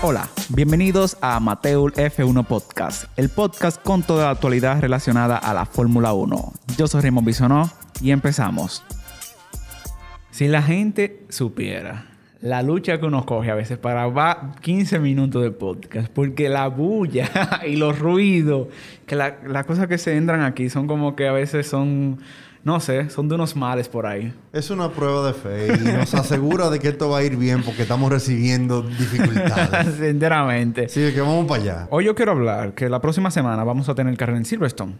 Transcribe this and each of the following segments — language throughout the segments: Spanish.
Hola, bienvenidos a Amateur F1 Podcast, el podcast con toda la actualidad relacionada a la Fórmula 1. Yo soy Raymond Bisonó y empezamos. Si la gente supiera la lucha que uno coge a veces para va 15 minutos de podcast, porque la bulla y los ruidos, que las cosas que se entran aquí son como que a veces son no sé, son de unos males por ahí. Es una prueba de fe y nos asegura de que esto va a ir bien porque estamos recibiendo dificultades. Sinceramente. Sí, que vamos para allá. Hoy yo quiero hablar que la próxima semana vamos a tener carrera en Silverstone.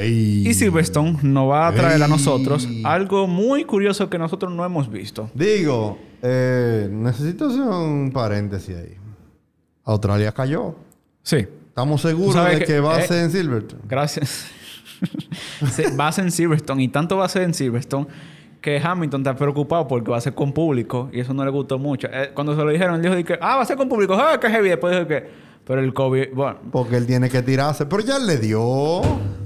Y Silverstone nos va a traer a nosotros algo muy curioso que nosotros no hemos visto. Digo, eh, necesito hacer un paréntesis ahí. Australia cayó. Sí. Estamos seguros de que, va a eh, ser en Silverstone. Gracias va a ser en Silverstone y tanto va a ser en Silverstone que Hamilton está preocupado porque va a ser con público y eso no le gustó mucho. Eh, cuando se lo dijeron, él dijo que, ah, va a ser con público, ah, qué heavy. Después dijo que, pero el COVID, bueno. Porque él tiene que tirarse, pero ya le dio.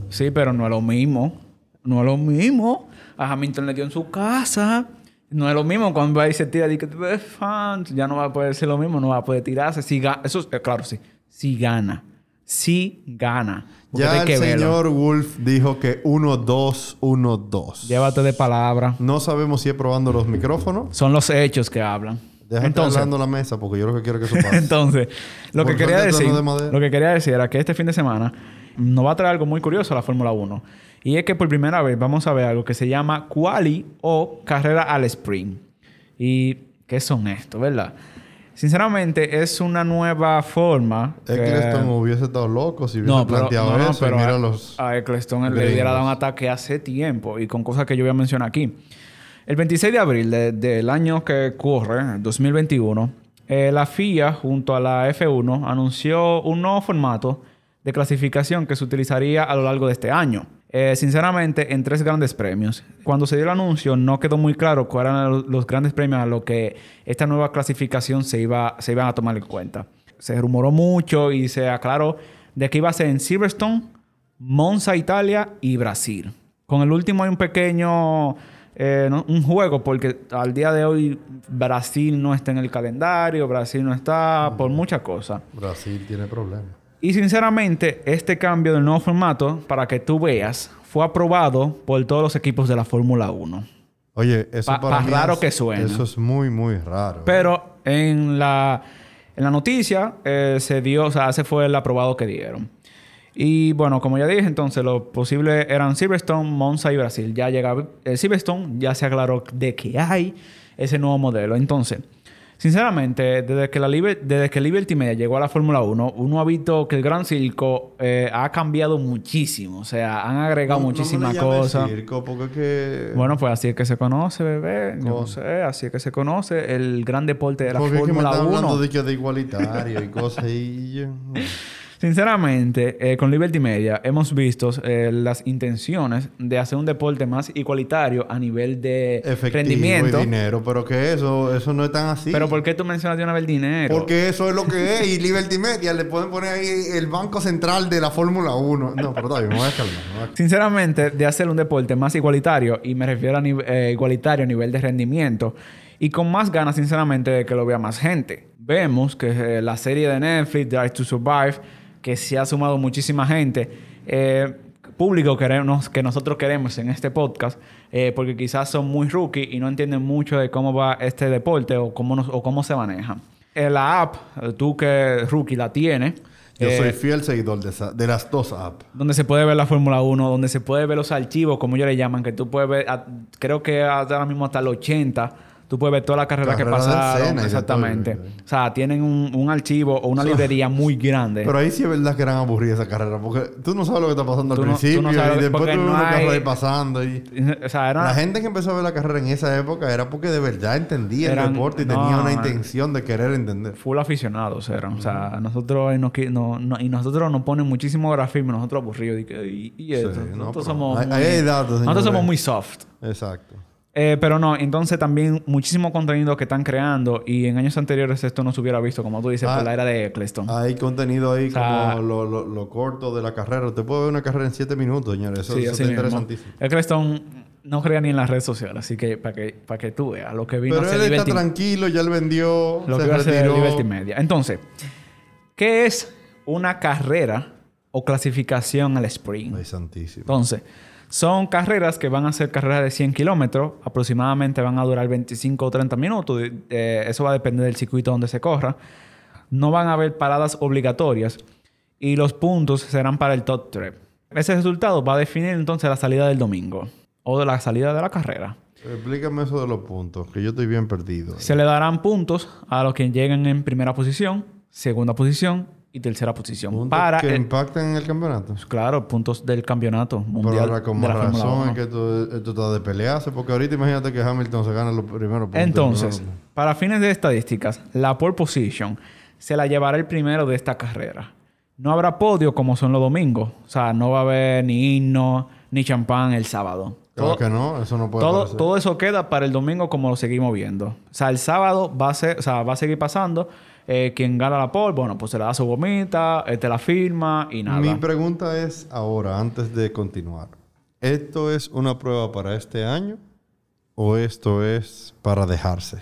Sí, pero no es lo mismo. No es lo mismo. A Hamilton le dio en su casa. No es lo mismo cuando va y se tira y que fans, ya no va a poder ser lo mismo, no va a poder tirarse. Si eso es, eh, claro, sí. Si gana. Si gana. Ya el señor Wolf dijo que 1-2, 1-2. Llévate de palabra. No sabemos si es probando los micrófonos. Son los hechos que hablan. Déjate Entonces, hablando la mesa porque yo lo que quiero que eso pase. Entonces, lo que, quería decir, lo que quería decir era que este fin de semana nos va a traer algo muy curioso a la Fórmula 1. Y es que por primera vez vamos a ver algo que se llama quali o carrera al sprint. ¿Y qué son estos, verdad? Sinceramente, es una nueva forma. Eccleston hubiese estado loco si hubiese planteado eso. Pero mira a, los a Eccleston le hubiera dado un ataque hace tiempo y con cosas que yo voy a mencionar aquí. El 26 de abril del año que corre, 2021, eh, la FIA junto a la F1 anunció un nuevo formato de clasificación que se utilizaría a lo largo de este año. Eh, sinceramente, en tres grandes premios. Cuando se dio el anuncio, no quedó muy claro cuáles eran los grandes premios a los que esta nueva clasificación se iba, se iban a tomar en cuenta. Se rumoró mucho y se aclaró de que iba a ser en Silverstone, Monza, Italia y Brasil. Con el último hay un pequeño eh, un juego, porque al día de hoy Brasil no está en el calendario, Brasil no está por muchas cosas. Brasil tiene problemas. Y sinceramente, este cambio del nuevo formato, para que tú veas, fue aprobado por todos los equipos de la Fórmula 1. Oye, eso pa para raro que suena. Eso es muy, muy raro. Pero en la, en la noticia eh, se dio, o sea, ese fue el aprobado que dieron. Y bueno, como ya dije, entonces lo posible eran Silverstone, Monza y Brasil. Ya llegaba el Silverstone, ya se aclaró de que hay ese nuevo modelo. Entonces, Sinceramente, desde que, la desde que Liberty Media llegó a la Fórmula 1, uno ha visto que el Gran Circo eh, ha cambiado muchísimo. O sea, han agregado muchísimas cosas. circo porque que... Bueno, pues así es que se conoce, bebé. no sé, así es que se conoce el gran deporte de la Fórmula 1. Porque me hablando de, de igualitario y cosas y... Sinceramente, eh, con Liberty Media hemos visto eh, las intenciones de hacer un deporte más igualitario a nivel de Efectivo rendimiento. Y dinero, pero que eso, eso no es tan así. Pero ¿por qué tú mencionas de una vez el dinero? Porque eso es lo que es. Y Liberty Media le pueden poner ahí el banco central de la Fórmula 1. No, pero todavía me voy a calmar. Sinceramente, de hacer un deporte más igualitario, y me refiero a eh, igualitario a nivel de rendimiento, y con más ganas, sinceramente, de que lo vea más gente. Vemos que la serie de Netflix, Drive to Survive, que se ha sumado muchísima gente. Eh, público queremos, que nosotros queremos en este podcast, eh, porque quizás son muy rookie y no entienden mucho de cómo va este deporte o cómo, o cómo se maneja. En la app, tú que rookie la tienes. Yo soy eh, fiel seguidor de, de, las dos apps. Donde se puede ver la Fórmula 1, donde se puede ver los archivos, como ellos le llaman, que tú puedes ver, creo que ahora mismo hasta el 80 Tú puedes ver toda la carrera, que pasaron. exactamente. O sea, tienen un, archivo o una librería muy grande. Pero ahí sí es verdad que eran aburridas esa carrera. Porque tú no sabes lo que está pasando al principio. y después tú ves una carrera pasando. Y... O sea, era... La gente que empezó a ver la carrera en esa época era porque de verdad entendía el deporte y tenía una intención de querer entender. Full aficionados eran. O sea, nosotros... Nos, no, no, y nosotros nos ponen muchísimo grafismo. Nosotros aburridos. Y, y, eso. nosotros somos... Hay, datos, nosotros somos muy soft. Exacto. Eh, pero no, entonces también muchísimo contenido que están creando y en años anteriores esto no se hubiera visto, como tú dices, por ah, la era de Eccleston. Hay contenido ahí como lo, corto de la carrera. Te puedo ver una carrera en siete minutos, señores. Eso, es interesantísimo. Eccleston no crea ni en las redes sociales, así que para que, para que tú veas lo que vino Pero él está tranquilo, ya él vendió, lo se que retiró. Liberty Media. Entonces, ¿qué es una carrera o clasificación al sprint? Ay, santísimo. Entonces, son carreras que van a ser carreras de 100 kilómetros, aproximadamente van a durar 25 o 30 minutos, eso va a depender del circuito donde se corra. No van a haber paradas obligatorias y los puntos serán para el top 3. Ese resultado va a definir entonces la salida del domingo o de la salida de la carrera. Explícame eso de los puntos, que yo estoy bien perdido. Se le darán puntos a los que lleguen en primera posición, segunda posición y tercera posición. ¿Puntos para que impacten en el campeonato? Claro, puntos del campeonato mundial. Pero ahora con más razón es que esto, está de pelearse, porque ahorita imagínate que Hamilton se gana los primeros puntos. Entonces, para fines de estadísticas, la pole position se la llevará el primero de esta carrera. No habrá podio como son los domingos. O sea, no va a haber ni himno ni champán el sábado. Claro que no, eso no puede todo, todo eso queda para el domingo como lo seguimos viendo. O sea, el sábado va a ser, o sea, va a seguir pasando. Eh, quien gana la pole, bueno, pues se le da su gomita, este la firma y nada. Mi pregunta es ahora, antes de continuar. ¿Esto es una prueba para este año o esto es para dejarse?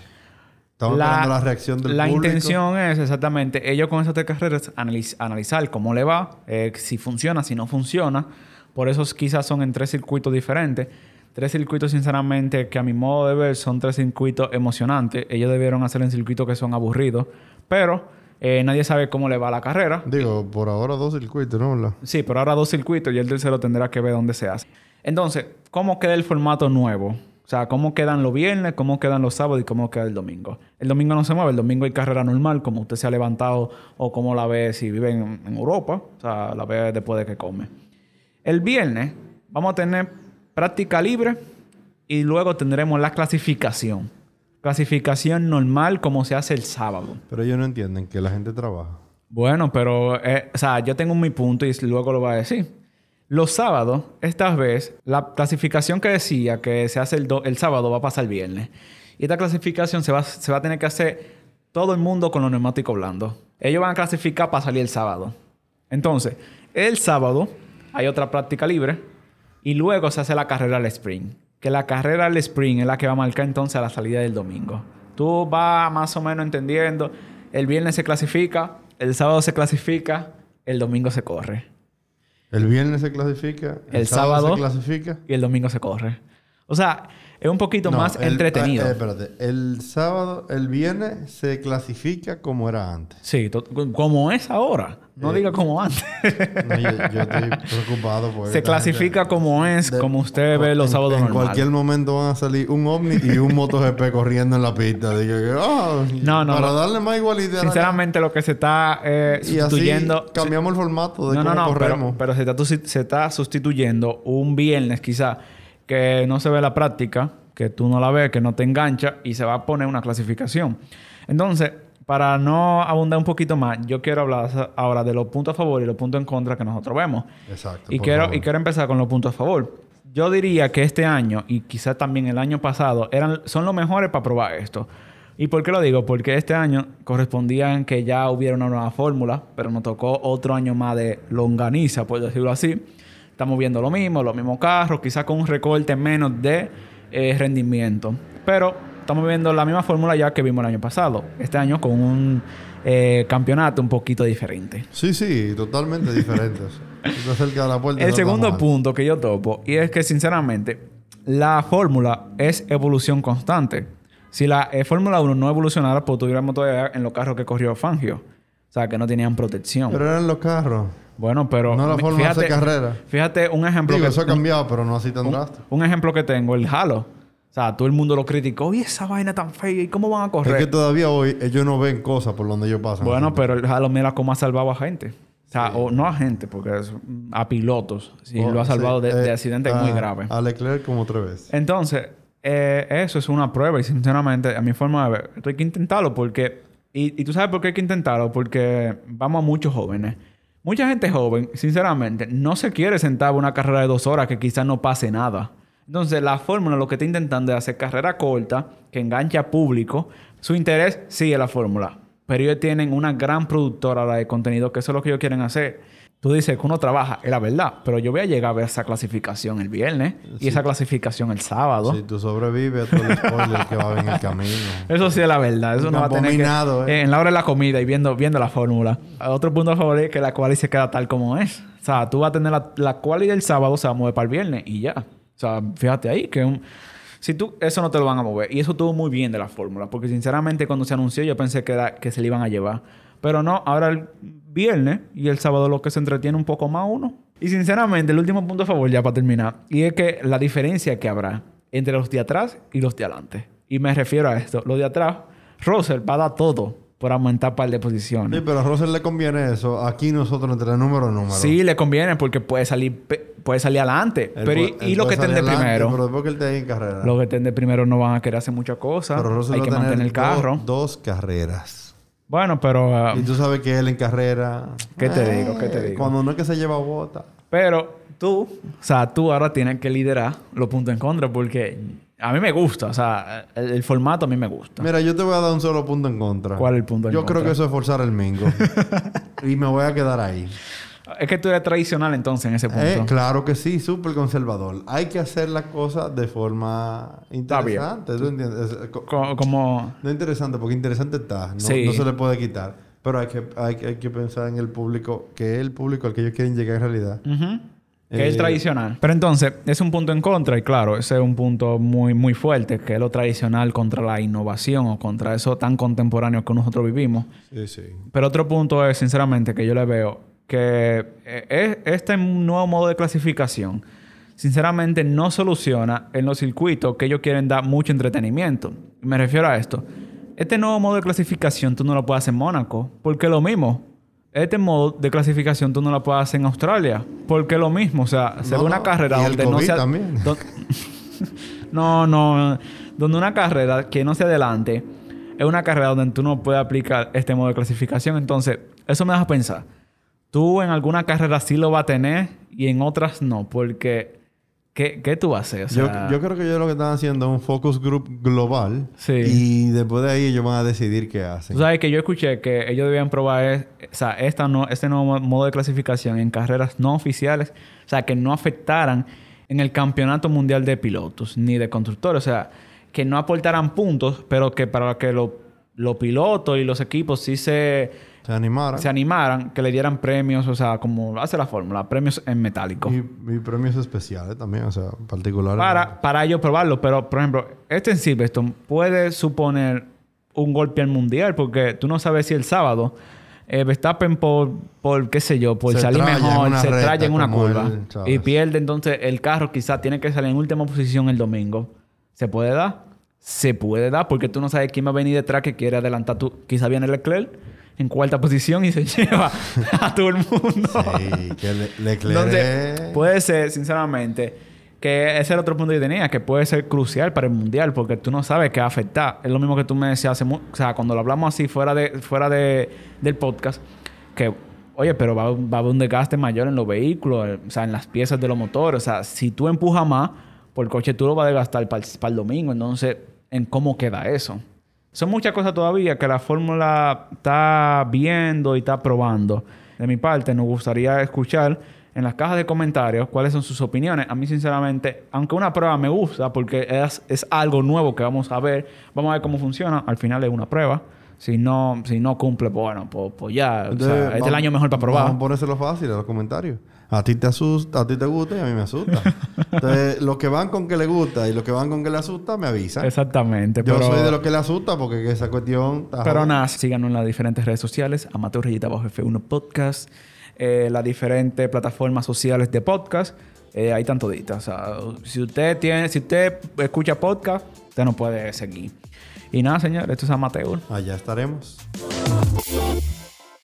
Estamos la, la reacción del la intención es exactamente, ellos con esas tres carreras analizar cómo le va, eh, si funciona, si no funciona. Por eso quizás son en tres circuitos diferentes. Tres circuitos, sinceramente, que a mi modo de ver son tres circuitos emocionantes. Ellos debieron hacer en circuitos que son aburridos. Pero eh, nadie sabe cómo le va la carrera. Digo, por ahora dos circuitos, ¿no? Sí, por ahora dos circuitos y el tercero tendrá que ver dónde se hace. Entonces, ¿cómo queda el formato nuevo? O sea, cómo quedan los viernes, cómo quedan los sábados y cómo queda el domingo. El domingo no se mueve, el domingo hay carrera normal, como usted se ha levantado o como la ve si vive en, en Europa, o sea, la ve después de que come. El viernes vamos a tener práctica libre y luego tendremos la clasificación. Clasificación normal como se hace el sábado. Pero ellos no entienden que la gente trabaja. Bueno, pero, eh, o sea, yo tengo mi punto y luego lo voy a decir. Los sábados, esta vez, la clasificación que decía que se hace el, el sábado va a pasar el viernes. Y esta clasificación se va, se va a tener que hacer todo el mundo con los neumáticos blandos. Ellos van a clasificar para salir el sábado. Entonces, el sábado hay otra práctica libre y luego se hace la carrera al sprint. Que la carrera al sprint es la que va a marcar entonces a la salida del domingo. Tú vas más o menos entendiendo, el viernes se clasifica, el sábado se clasifica, el domingo se corre. El viernes se clasifica, el, sábado, se clasifica y el domingo se corre. O sea, es un poquito más entretenido. Eh, espérate, el sábado, el viernes se clasifica como era antes. Sí, como es ahora. No eh, diga como antes. yo, estoy preocupado por Se clasifica como es, como usted ve los sábados En cualquier momento van a salir un ovni y un MotoGP corriendo en la pista. Ah, no, no, para darle más igualdad. Sinceramente, lo que se está eh, sustituyendo... cambiamos el formato de cómo corremos. Pero, se, está, se está sustituyendo un viernes quizá que no se ve la práctica, que tú no la ves, que no te engancha y se va a poner una clasificación. Entonces, para no abundar un poquito más, yo quiero hablar ahora de los puntos a favor y los puntos en contra que nosotros vemos. Exacto. Y, quiero, y quiero empezar con los puntos a favor. Yo diría que este año y quizás también el año pasado eran, son los mejores para probar esto. ¿Y por qué lo digo? Porque este año correspondían que ya hubiera una nueva fórmula, pero nos tocó otro año más de longaniza, por decirlo así. Estamos viendo lo mismo, los mismos carros, quizás con un recorte menos de eh, rendimiento. Pero estamos viendo la misma fórmula ya que vimos el año pasado. Este año con un eh, campeonato un poquito diferente. Sí, sí, totalmente diferente. el segundo punto que yo topo, y es que sinceramente, la fórmula es evolución constante. Si la eh, Fórmula 1 no evolucionara, pues tuviéramos todavía en los carros que corrió Fangio. O sea, que no tenían protección. Pero eran los carros. Bueno, pero... No la forma de carrera. Fíjate, un ejemplo... Digo, eso ha cambiado, pero no así tan drástico. Un ejemplo que tengo, el Halo. O sea, todo el mundo lo criticó. Y esa vaina tan fea. ¿Y cómo van a correr? Es que todavía hoy ellos no ven cosas por donde ellos pasan. Bueno, pero el Halo mira cómo ha salvado a gente. O sea, o no a gente, porque es a pilotos. Sí, lo ha salvado de, eh, accidentes muy graves. A Leclerc como otra vez. Entonces, eh, eso es una prueba. Y sinceramente, a mi forma de ver, esto hay que intentarlo porque... Y, y tú sabes por qué hay que intentarlo. Porque vamos a muchos jóvenes. Mucha gente joven, sinceramente, no se quiere sentar a una carrera de dos horas que quizás no pase nada. Entonces, la fórmula lo que está intentando es hacer carrera corta, que enganche público. Su interés sigue la fórmula. Pero ellos tienen una gran productora de contenido, que eso es lo que ellos quieren hacer. Tú dices que uno trabaja, es la verdad, pero yo voy a llegar a ver esa clasificación el viernes y esa clasificación el sábado. Si tú sobrevives a todo el spoiler que va a haber en el camino. Eso sí es la verdad. Eso no, va a tener que... ¿eh? En la hora de la comida y viendo, viendo la fórmula. Otro punto a favor es que la quali se queda tal como es. O sea, tú vas a tener la, la quali del sábado, se va a mover para el viernes y ya. O sea, fíjate ahí que un... Si tú, eso no te lo van a mover. Y eso estuvo muy bien de la fórmula. Porque sinceramente cuando se anunció yo pensé que, era, que se le iban a llevar. Pero no, ahora el viernes y el sábado lo que se entretiene un poco más uno. Y sinceramente, el último punto a favor ya para terminar, y es que la diferencia que habrá entre los de atrás y los de adelante. Y me refiero a esto, los de atrás, Russell va a dar todo por aumentar par de posiciones. Sí, pero a Russell le conviene eso. Aquí nosotros entre número número. Sí, le conviene porque puede salir, puede salir adelante. pero y, los que estén de primero. Pero después que él esté en carrera. Los que estén de primero no van a querer hacer muchas cosas. Pero Russell Hay que mantener el carro. dos carreras. Bueno, pero... Ah, y tú sabes que él en carrera... ¿Qué te digo? ¿Qué te digo? Cuando no es que se lleva bota. Pero tú, o sea, tú ahora tienes que liderar los puntos en contra porque a mí me gusta, o sea, el, formato a mí me gusta. Mira, yo te voy a dar un solo punto en contra. ¿Cuál es el punto en yo contra? Yo creo que eso es forzar el mingo. y me voy a quedar ahí. Es que tú eres tradicional entonces en ese punto. Eh, claro que sí, súper conservador. Hay que hacer las cosas de forma interesante. ¿Tú entiendes? como... No interesante, porque interesante está. No, se le puede quitar. Pero hay que, hay, que pensar en el público, que es el público al que ellos quieren llegar en realidad. Que es eh, tradicional. Pero entonces, es un punto en contra, y claro, ese es un punto muy, muy fuerte, que es lo tradicional contra la innovación o contra eso tan contemporáneo que nosotros vivimos. Sí, sí. Pero otro punto es, sinceramente, que yo le veo que eh, este nuevo modo de clasificación, sinceramente, no soluciona en los circuitos que ellos quieren dar mucho entretenimiento. Me refiero a esto. Este nuevo modo de clasificación tú no lo puedes hacer en Mónaco, porque lo mismo. Este modo de clasificación tú no lo puedes hacer en Australia, porque lo mismo. O sea, se ve una carrera donde no se... no, no. Donde una carrera que no se adelante es una carrera donde tú no puedes aplicar este modo de clasificación. Entonces, eso me deja pensar tú en alguna carrera sí lo vas a tener y en otras no, porque ¿qué, qué tú haces? yo, yo, creo que ellos lo que están haciendo es un focus group global sí. y después de ahí ellos van a decidir qué hacen. Tú sabes que yo escuché que ellos debían probar o sea, esta no, este nuevo modo de clasificación en carreras no oficiales, o sea, que no afectaran en el campeonato mundial de pilotos ni de constructores, o sea, que no aportaran puntos, pero que para que los pilotos y los equipos sí se se animaran. Se animaran, que le dieran premios, o sea, como hace la fórmula, premios en metálico. Y, premios especiales también, o sea, particulares. Para, para ellos probarlo, pero por ejemplo, este en Silverstone puede suponer un golpe al mundial, porque tú no sabes si el sábado eh, Verstappen por, por, qué sé yo, por salir mejor, se trae en una curva y pierde, entonces el carro quizás tiene que salir en última posición el domingo. ¿Se puede dar? Se puede dar, porque tú no sabes quién va a venir detrás que quiere adelantar tú. Quizás viene Leclerc en cuarta posición y se lleva a todo el mundo. Sí, que Leclerc... puede ser, sinceramente, que ese es el otro punto que tenía, que puede ser crucial para el mundial, porque tú no sabes qué va a afectar. Es lo mismo que tú me decías hace... O sea, cuando lo hablamos así fuera, de, fuera de, del podcast, que... Oye, pero va, va a haber un desgaste mayor en los vehículos, o sea, en las piezas de los motores. O sea, si tú empujas más, por el coche tú lo vas a desgastar para para el domingo. Entonces, ¿en cómo queda eso? Son muchas cosas todavía que la fórmula está viendo y está probando. De mi parte, nos gustaría escuchar en las cajas de comentarios cuáles son sus opiniones. A mí, sinceramente, aunque una prueba me gusta porque es, es algo nuevo que vamos a ver, vamos a ver cómo funciona. Al final es una prueba. Si no, si no cumple, pues bueno, pues, pues ya. o sea, es el año mejor para probar. Vamos a ponérselo fácil en los comentarios. A ti te asusta, a ti te gusta y a mí me asusta. Entonces, los que van con que le gusta y los que van con que le asusta, me avisan. Exactamente. Yo soy de los que le asusta porque esa cuestión... pero nada, síganos en las diferentes redes sociales. Amateur Rayita Bajo F1 Podcast. Eh, las diferentes plataformas sociales de podcast. Eh, hay tanto O sea, si usted tiene... Si usted escucha podcast, usted no puede seguir. Y nada, señor. Esto es Amateur. Allá estaremos.